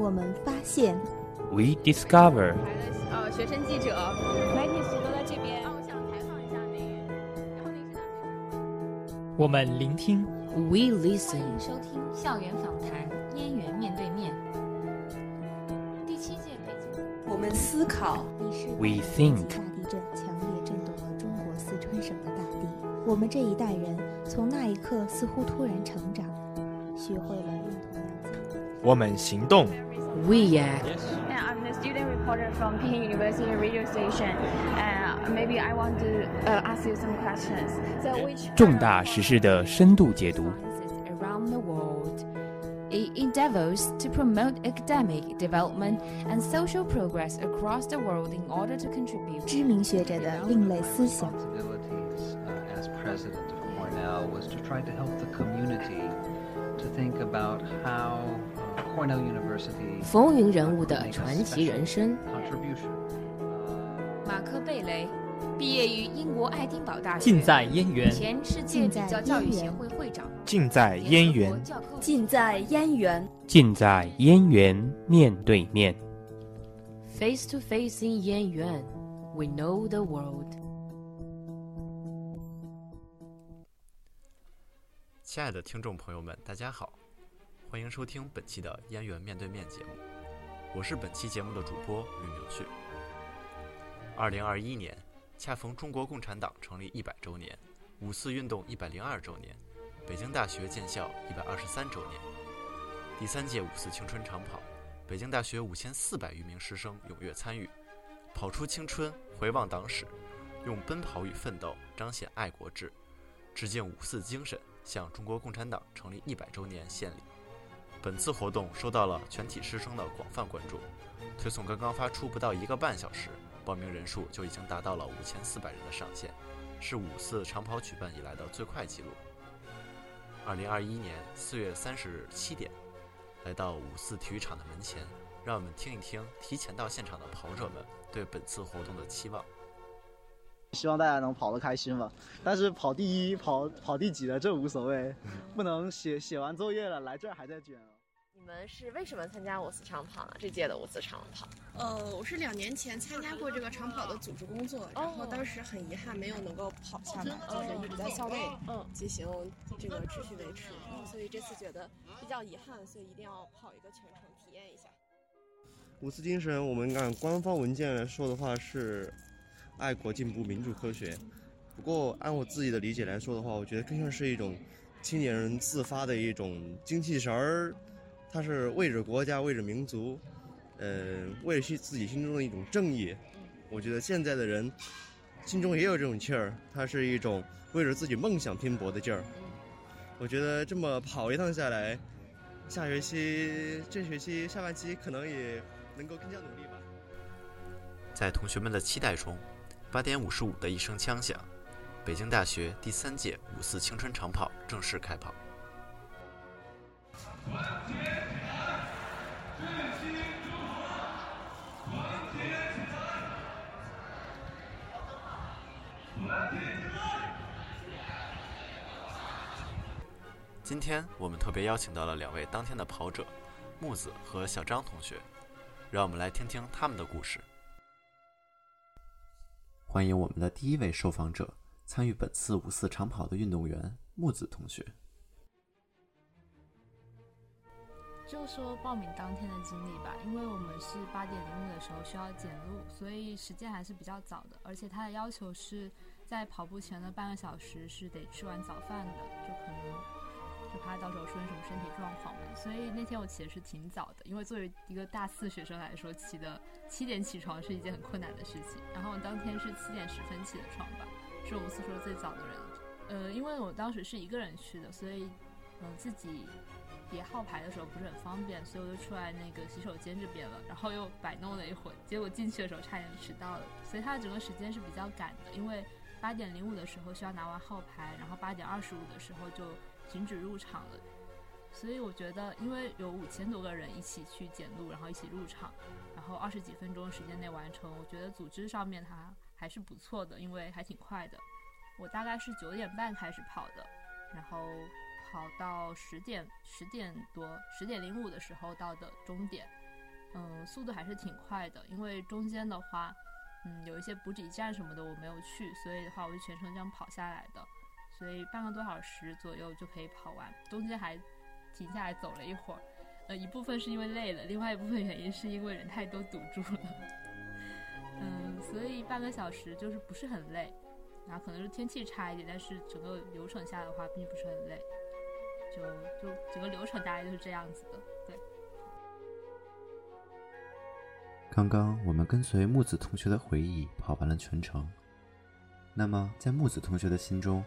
我们发现，We discover。呃，学生记者，媒体都在这边。啊，我想采访一下您。然后您是我们聆听，We listen。欢迎收听校园访谈，燕园面对面。第七届北京。我们思考。We think。大地震强烈震动了中国四川省的大地。我们这一代人从那一刻似乎突然成长，学会了。我们行动。We act. And I'm the student reporter from Peking University radio station. And maybe I want to uh, ask you some questions. So which 重大时事的深度解读。Around the world. It endeavors to promote academic development and social progress across the world in order to contribute. 知名学者的另类思想。As president of Cornell was to try to help the community to think about how 风云人物的传奇人生。马克·贝雷，毕业于英国爱丁堡大学，近在燕园。前世界比较教育协会会长。近在燕园。近在燕园。近在燕园面对面。Face to face in 燕园，We know the world。亲爱的听众朋友们，大家好。欢迎收听本期的燕园面对面节目，我是本期节目的主播吕明旭。二零二一年恰逢中国共产党成立一百周年，五四运动一百零二周年，北京大学建校一百二十三周年。第三届五四青春长跑，北京大学五千四百余名师生踊跃参与，跑出青春，回望党史，用奔跑与奋斗彰显爱国志，致敬五四精神，向中国共产党成立一百周年献礼。本次活动受到了全体师生的广泛关注，推送刚刚发出不到一个半小时，报名人数就已经达到了五千四百人的上限，是五四长跑举办以来的最快纪录。二零二一年四月三十日七点，来到五四体育场的门前，让我们听一听提前到现场的跑者们对本次活动的期望。希望大家能跑得开心吧，但是跑第一、跑跑第几的这无所谓，不能写写完作业了来这儿还在卷。你们是为什么参加五四长跑呢？这届的五四长跑？呃，我是两年前参加过这个长跑的组织工作，然后当时很遗憾没有能够跑下来，就是一直在校内进行这个持续维持，所以这次觉得比较遗憾，所以一定要跑一个全程体验一下。五四精神，我们按官方文件来说的话是。爱国、进步、民主、科学。不过，按我自己的理解来说的话，我觉得更像是一种青年人自发的一种精气神儿。他是为着国家、为着民族，呃，为了自己心中的一种正义。我觉得现在的人心中也有这种气儿，它是一种为着自己梦想拼搏的劲儿。我觉得这么跑一趟下来，下学期、这学期下半期可能也能够更加努力吧。在同学们的期待中。八点五十五的一声枪响，北京大学第三届五四青春长跑正式开跑。今天我们特别邀请到了两位当天的跑者，木子和小张同学，让我们来听听他们的故事。欢迎我们的第一位受访者，参与本次五四长跑的运动员木子同学。就说报名当天的经历吧，因为我们是八点零五的时候需要检录，所以时间还是比较早的，而且他的要求是在跑步前的半个小时是得吃完早饭的，就可能。就怕到时候出现什么身体状况嘛，所以那天我起的是挺早的，因为作为一个大四学生来说，起的七点起床是一件很困难的事情。然后我当天是七点十分起的床吧，是我们宿舍最早的人。呃，因为我当时是一个人去的，所以嗯自己叠号牌的时候不是很方便，所以我就出来那个洗手间这边了，然后又摆弄了一会儿，结果进去的时候差点迟到了。所以它的整个时间是比较赶的，因为八点零五的时候需要拿完号牌，然后八点二十五的时候就。停止入场了，所以我觉得，因为有五千多个人一起去检录，然后一起入场，然后二十几分钟时间内完成，我觉得组织上面它还是不错的，因为还挺快的。我大概是九点半开始跑的，然后跑到十点十点多十点零五的时候到的终点，嗯，速度还是挺快的，因为中间的话，嗯，有一些补给站什么的我没有去，所以的话我就全程这样跑下来的，所以半个多小时左右就可以跑完，中间还停下来走了一会儿，呃，一部分是因为累了，另外一部分原因是因为人太多堵住了，嗯，所以半个小时就是不是很累，然后可能是天气差一点，但是整个流程下的话并不是很累，就就整个流程大概就是这样子的，对。刚刚我们跟随木子同学的回忆跑完了全程，那么在木子同学的心中，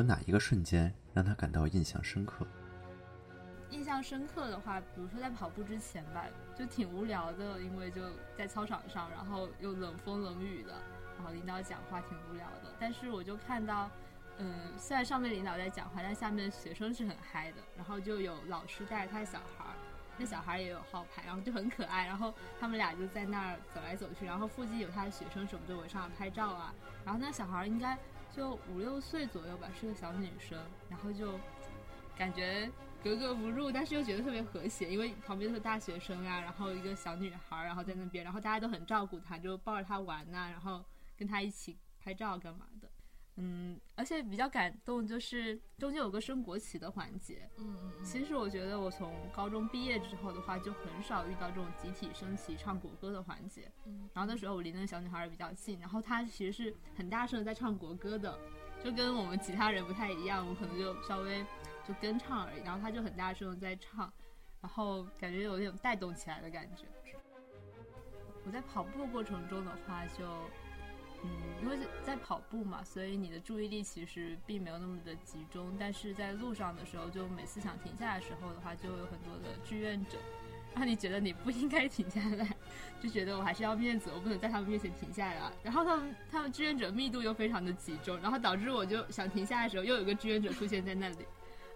有哪一个瞬间让他感到印象深刻？印象深刻的话，比如说在跑步之前吧，就挺无聊的，因为就在操场上，然后又冷风冷雨的，然后领导讲话挺无聊的。但是我就看到，嗯，虽然上面领导在讲话，但下面学生是很嗨的，然后就有老师带着他的小孩儿。那小孩也有号牌，然后就很可爱，然后他们俩就在那儿走来走去，然后附近有他的学生什么就围上来拍照啊。然后那小孩应该就五六岁左右吧，是个小女生，然后就感觉格格不入，但是又觉得特别和谐，因为旁边都是大学生啊，然后一个小女孩，然后在那边，然后大家都很照顾她，就抱着她玩呐，然后跟她一起拍照干嘛的。嗯，而且比较感动，就是中间有个升国旗的环节。嗯嗯。其实我觉得我从高中毕业之后的话，就很少遇到这种集体升旗、唱国歌的环节。嗯。然后那时候我离那个小女孩也比较近，然后她其实是很大声的在唱国歌的，就跟我们其他人不太一样，我可能就稍微就跟唱而已。然后她就很大声的在唱，然后感觉有点带动起来的感觉。我在跑步过程中的话，就。嗯，因为在跑步嘛，所以你的注意力其实并没有那么的集中。但是在路上的时候，就每次想停下来的时候的话，就会有很多的志愿者，让你觉得你不应该停下来，就觉得我还是要面子，我不能在他们面前停下来。然后他们他们志愿者密度又非常的集中，然后导致我就想停下来的时候，又有个志愿者出现在那里，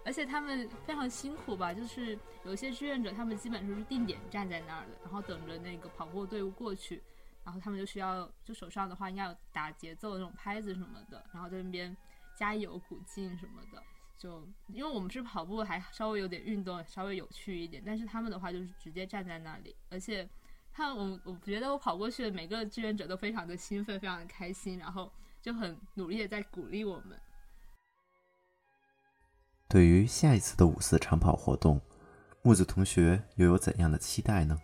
而且他们非常辛苦吧，就是有些志愿者他们基本上是定点站在那儿的，然后等着那个跑步队伍过去。然后他们就需要，就手上的话应该有打节奏的那种拍子什么的，然后在那边加油鼓劲什么的。就因为我们是跑步，还稍微有点运动，稍微有趣一点。但是他们的话就是直接站在那里，而且他我我觉得我跑过去的每个志愿者都非常的兴奋，非常的开心，然后就很努力的在鼓励我们。对于下一次的五四长跑活动，木子同学又有怎样的期待呢？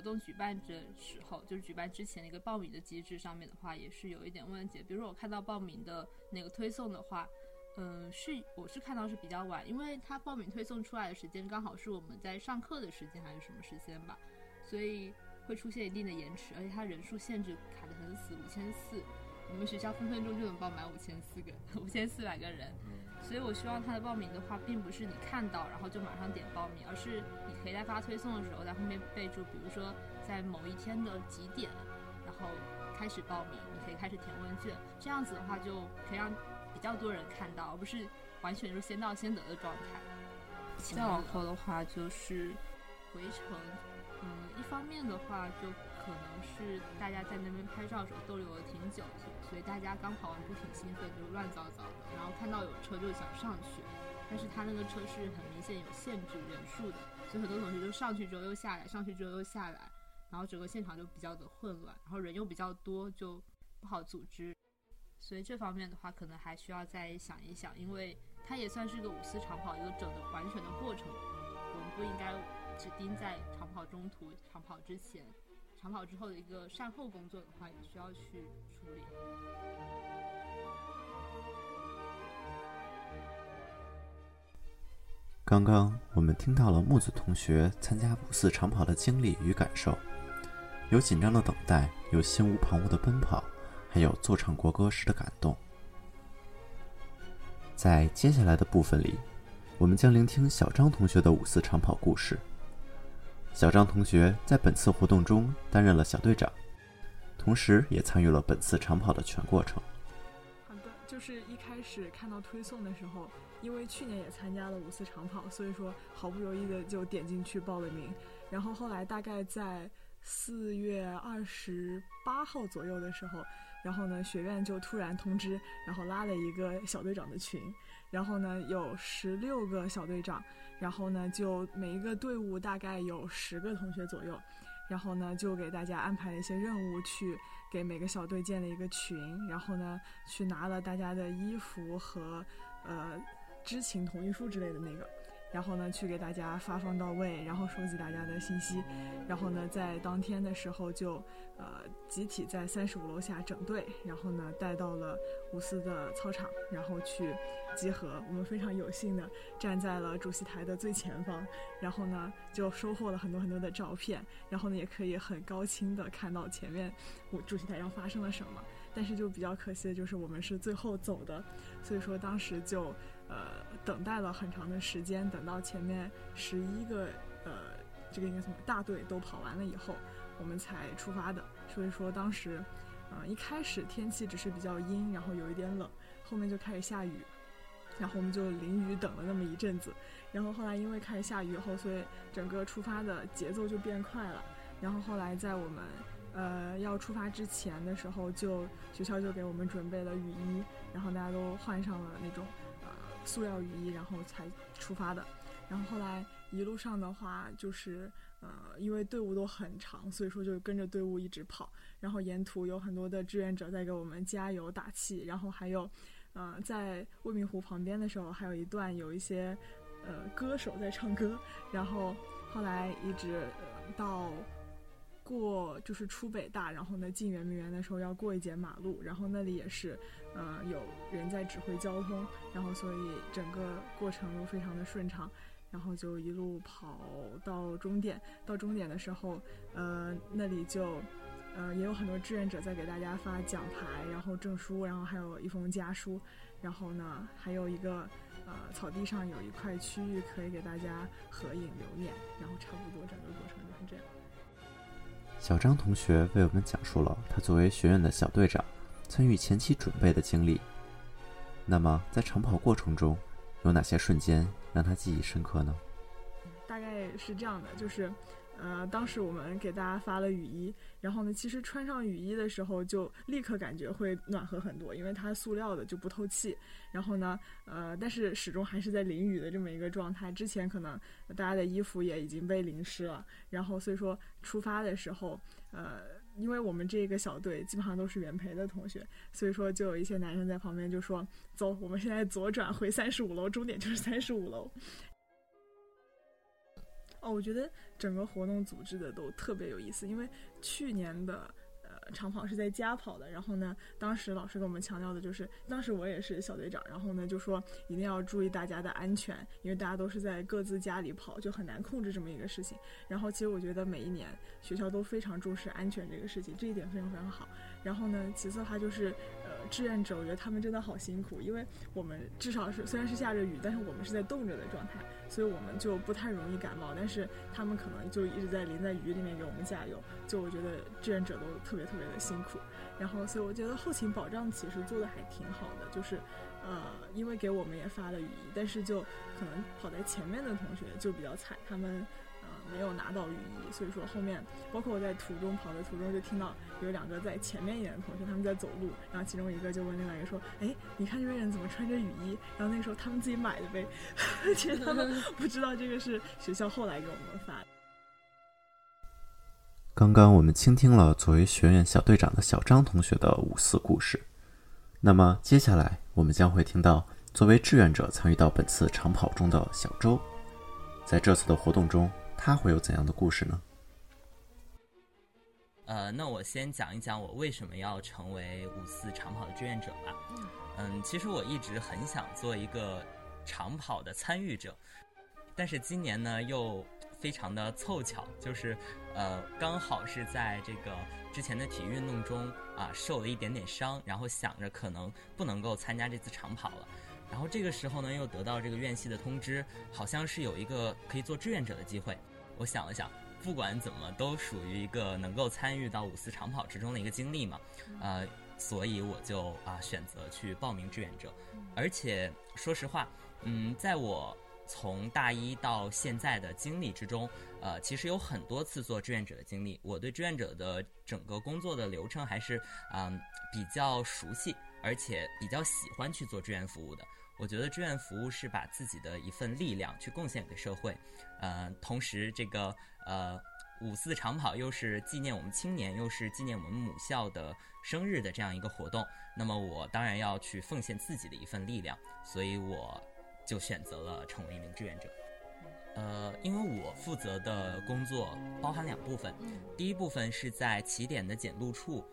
活动举办的时候，就是举办之前的一个报名的机制上面的话，也是有一点问题。比如说我看到报名的那个推送的话，嗯，是我是看到是比较晚，因为他报名推送出来的时间刚好是我们在上课的时间还是什么时间吧，所以会出现一定的延迟，而且他人数限制卡得很死，五千四，我们学校分分钟就能报满五千四个，五千四百个人。所以，我希望他的报名的话，并不是你看到然后就马上点报名，而是你可以在发推送的时候在后面备注，比如说在某一天的几点，然后开始报名，你可以开始填问卷。这样子的话，就可以让比较多人看到，而不是完全就是先到先得的状态。再往后的话，就是回程。嗯，一方面的话就。可能是大家在那边拍照的时候逗留了挺久，所以大家刚跑完步挺兴奋，就乱糟糟的。然后看到有车就想上去，但是他那个车是很明显有限制人数的，所以很多同学就上去之后又下来，上去之后又下来，然后整个现场就比较的混乱，然后人又比较多，就不好组织。所以这方面的话，可能还需要再想一想，因为它也算是个五四长跑一个整的完全的过程，我们不应该只盯在长跑中途、长跑之前。长跑之后的一个善后工作的话，也需要去处理。刚刚我们听到了木子同学参加五四长跑的经历与感受，有紧张的等待，有心无旁骛的奔跑，还有奏唱国歌时的感动。在接下来的部分里，我们将聆听小张同学的五四长跑故事。小张同学在本次活动中担任了小队长，同时也参与了本次长跑的全过程。好的，就是一开始看到推送的时候，因为去年也参加了五次长跑，所以说好不容易的就点进去报了名。然后后来大概在四月二十八号左右的时候，然后呢，学院就突然通知，然后拉了一个小队长的群，然后呢，有十六个小队长，然后呢，就每一个队伍大概有十个同学左右，然后呢，就给大家安排了一些任务，去给每个小队建了一个群，然后呢，去拿了大家的衣服和呃知情同意书之类的那个。然后呢，去给大家发放到位，然后收集大家的信息，然后呢，在当天的时候就，呃，集体在三十五楼下整队，然后呢，带到了五四的操场，然后去集合。我们非常有幸的站在了主席台的最前方，然后呢，就收获了很多很多的照片，然后呢，也可以很高清的看到前面我主席台上发生了什么。但是就比较可惜的就是我们是最后走的，所以说当时就。呃，等待了很长的时间，等到前面十一个呃，这个应该什么大队都跑完了以后，我们才出发的。所以说当时，嗯，一开始天气只是比较阴，然后有一点冷，后面就开始下雨，然后我们就淋雨等了那么一阵子。然后后来因为开始下雨以后，所以整个出发的节奏就变快了。然后后来在我们呃要出发之前的时候，就学校就给我们准备了雨衣，然后大家都换上了那种。塑料雨衣，然后才出发的。然后后来一路上的话，就是呃，因为队伍都很长，所以说就跟着队伍一直跑。然后沿途有很多的志愿者在给我们加油打气。然后还有，呃，在未名湖旁边的时候，还有一段有一些呃歌手在唱歌。然后后来一直呃到。过就是出北大，然后呢进圆明园的时候要过一节马路，然后那里也是，呃有人在指挥交通，然后所以整个过程都非常的顺畅，然后就一路跑到终点，到终点的时候，呃那里就，呃也有很多志愿者在给大家发奖牌，然后证书，然后还有一封家书，然后呢还有一个，呃草地上有一块区域可以给大家合影留念，然后差不多整个过程就是这样。小张同学为我们讲述了他作为学院的小队长参与前期准备的经历。那么，在长跑过程中，有哪些瞬间让他记忆深刻呢？大概是这样的，就是。呃，当时我们给大家发了雨衣，然后呢，其实穿上雨衣的时候就立刻感觉会暖和很多，因为它塑料的就不透气。然后呢，呃，但是始终还是在淋雨的这么一个状态。之前可能大家的衣服也已经被淋湿了，然后所以说出发的时候，呃，因为我们这个小队基本上都是原培的同学，所以说就有一些男生在旁边就说：“走，我们现在左转回三十五楼，终点就是三十五楼。”哦，我觉得整个活动组织的都特别有意思，因为去年的呃长跑是在家跑的，然后呢，当时老师跟我们强调的就是，当时我也是小队长，然后呢就说一定要注意大家的安全，因为大家都是在各自家里跑，就很难控制这么一个事情。然后其实我觉得每一年学校都非常重视安全这个事情，这一点非常非常好。然后呢，其次的话就是。呃志愿者，我觉得他们真的好辛苦，因为我们至少是虽然是下着雨，但是我们是在冻着的状态，所以我们就不太容易感冒。但是他们可能就一直在淋在雨里面给我们加油，就我觉得志愿者都特别特别的辛苦。然后，所以我觉得后勤保障其实做的还挺好的，就是，呃，因为给我们也发了雨衣，但是就可能跑在前面的同学就比较惨，他们。没有拿到雨衣，所以说后面包括我在途中跑的途中就听到有两个在前面一点的同学他们在走路，然后其中一个就问另外一个说：“哎，你看这边人怎么穿着雨衣？”然后那个时候他们自己买的呗，其实他们不知道这个是学校后来给我们发。刚刚我们倾听了作为学院小队长的小张同学的五四故事，那么接下来我们将会听到作为志愿者参与到本次长跑中的小周，在这次的活动中。他会有怎样的故事呢？呃，那我先讲一讲我为什么要成为五四长跑的志愿者吧。嗯，其实我一直很想做一个长跑的参与者，但是今年呢又非常的凑巧，就是呃刚好是在这个之前的体育运动中啊受了一点点伤，然后想着可能不能够参加这次长跑了。然后这个时候呢，又得到这个院系的通知，好像是有一个可以做志愿者的机会。我想了想，不管怎么都属于一个能够参与到五四长跑之中的一个经历嘛，呃，所以我就啊选择去报名志愿者。而且说实话，嗯，在我从大一到现在的经历之中，呃，其实有很多次做志愿者的经历，我对志愿者的整个工作的流程还是嗯比较熟悉，而且比较喜欢去做志愿服务的。我觉得志愿服务是把自己的一份力量去贡献给社会，呃，同时这个呃五四长跑又是纪念我们青年，又是纪念我们母校的生日的这样一个活动，那么我当然要去奉献自己的一份力量，所以我就选择了成为一名志愿者。呃，因为我负责的工作包含两部分，第一部分是在起点的检录处，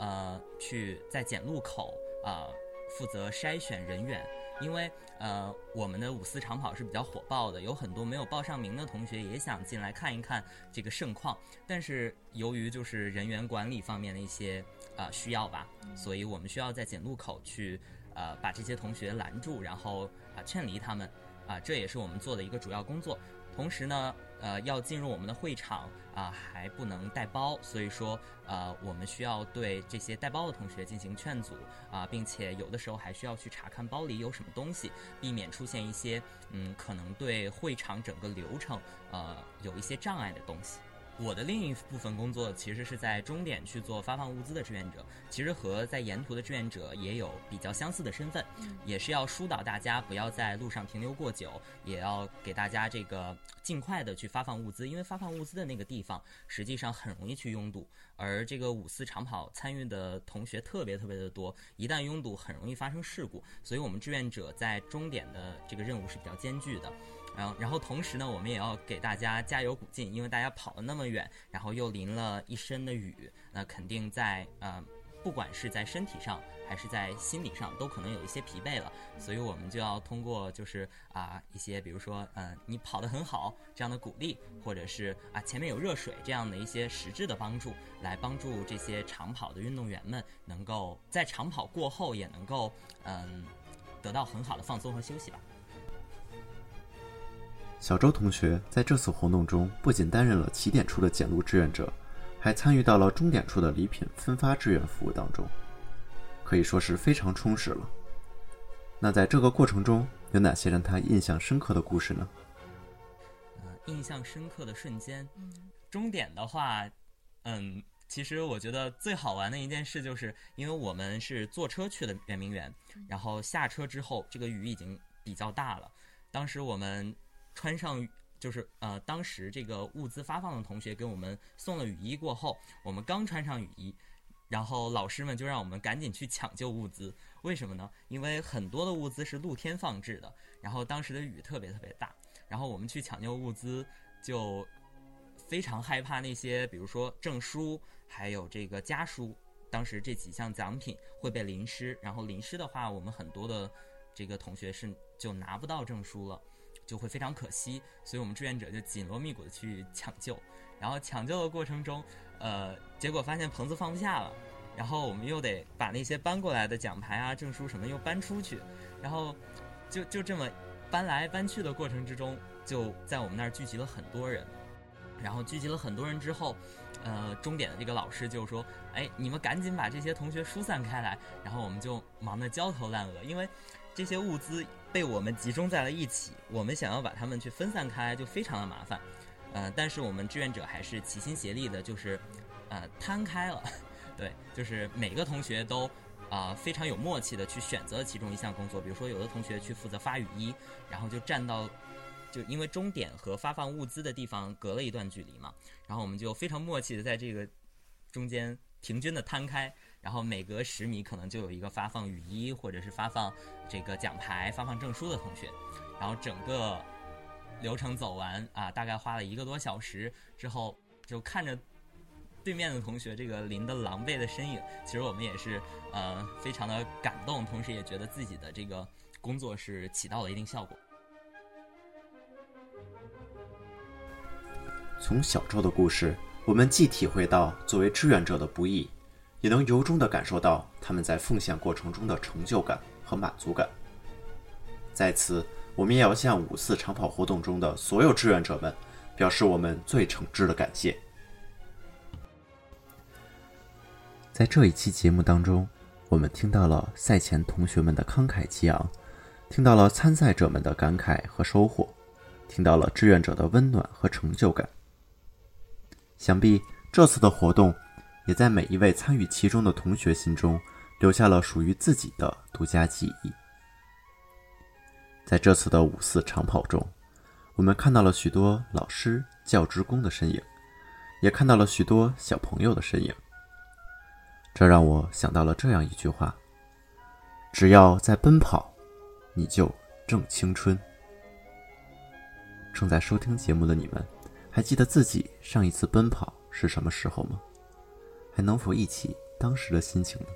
呃，去在检录口啊负责筛选人员。因为呃，我们的五四长跑是比较火爆的，有很多没有报上名的同学也想进来看一看这个盛况，但是由于就是人员管理方面的一些啊需要吧，所以我们需要在检录口去呃把这些同学拦住，然后啊劝离他们啊，这也是我们做的一个主要工作。同时呢，呃，要进入我们的会场啊，还不能带包，所以说，呃，我们需要对这些带包的同学进行劝阻啊，并且有的时候还需要去查看包里有什么东西，避免出现一些嗯，可能对会场整个流程呃有一些障碍的东西。我的另一部分工作其实是在终点去做发放物资的志愿者，其实和在沿途的志愿者也有比较相似的身份，也是要疏导大家不要在路上停留过久，也要给大家这个尽快的去发放物资，因为发放物资的那个地方实际上很容易去拥堵，而这个五四长跑参与的同学特别特别的多，一旦拥堵很容易发生事故，所以我们志愿者在终点的这个任务是比较艰巨的。然后，然后同时呢，我们也要给大家加油鼓劲，因为大家跑了那么远，然后又淋了一身的雨，那肯定在呃，不管是在身体上还是在心理上，都可能有一些疲惫了。所以我们就要通过就是啊一些，比如说嗯，你跑得很好这样的鼓励，或者是啊前面有热水这样的一些实质的帮助，来帮助这些长跑的运动员们能够在长跑过后也能够嗯得到很好的放松和休息吧。小周同学在这次活动中不仅担任了起点处的检录志愿者，还参与到了终点处的礼品分发志愿服务当中，可以说是非常充实了。那在这个过程中，有哪些让他印象深刻的故事呢？呃，印象深刻的瞬间，终点的话，嗯，其实我觉得最好玩的一件事就是，因为我们是坐车去的圆明园，然后下车之后，这个雨已经比较大了，当时我们。穿上就是呃，当时这个物资发放的同学给我们送了雨衣过后，我们刚穿上雨衣，然后老师们就让我们赶紧去抢救物资。为什么呢？因为很多的物资是露天放置的，然后当时的雨特别特别大，然后我们去抢救物资就非常害怕那些，比如说证书还有这个家书，当时这几项奖品会被淋湿，然后淋湿的话，我们很多的这个同学是就拿不到证书了。就会非常可惜，所以我们志愿者就紧锣密鼓的去抢救，然后抢救的过程中，呃，结果发现棚子放不下了，然后我们又得把那些搬过来的奖牌啊、证书什么又搬出去，然后就就这么搬来搬去的过程之中，就在我们那儿聚集了很多人，然后聚集了很多人之后，呃，终点的这个老师就说：“哎，你们赶紧把这些同学疏散开来。”然后我们就忙得焦头烂额，因为这些物资。被我们集中在了一起，我们想要把它们去分散开，就非常的麻烦。呃，但是我们志愿者还是齐心协力的，就是呃摊开了，对，就是每个同学都啊非常有默契的去选择其中一项工作。比如说，有的同学去负责发雨衣，然后就站到，就因为终点和发放物资的地方隔了一段距离嘛，然后我们就非常默契的在这个中间平均的摊开。然后每隔十米可能就有一个发放雨衣或者是发放这个奖牌、发放证书的同学，然后整个流程走完啊，大概花了一个多小时之后，就看着对面的同学这个淋的狼狈的身影，其实我们也是呃非常的感动，同时也觉得自己的这个工作是起到了一定效果。从小周的故事，我们既体会到作为志愿者的不易。也能由衷地感受到他们在奉献过程中的成就感和满足感。在此，我们也要向五四长跑活动中的所有志愿者们表示我们最诚挚的感谢。在这一期节目当中，我们听到了赛前同学们的慷慨激昂，听到了参赛者们的感慨和收获，听到了志愿者的温暖和成就感。想必这次的活动，也在每一位参与其中的同学心中留下了属于自己的独家记忆。在这次的五四长跑中，我们看到了许多老师、教职工的身影，也看到了许多小朋友的身影。这让我想到了这样一句话：只要在奔跑，你就正青春。正在收听节目的你们，还记得自己上一次奔跑是什么时候吗？还能否忆起当时的心情呢？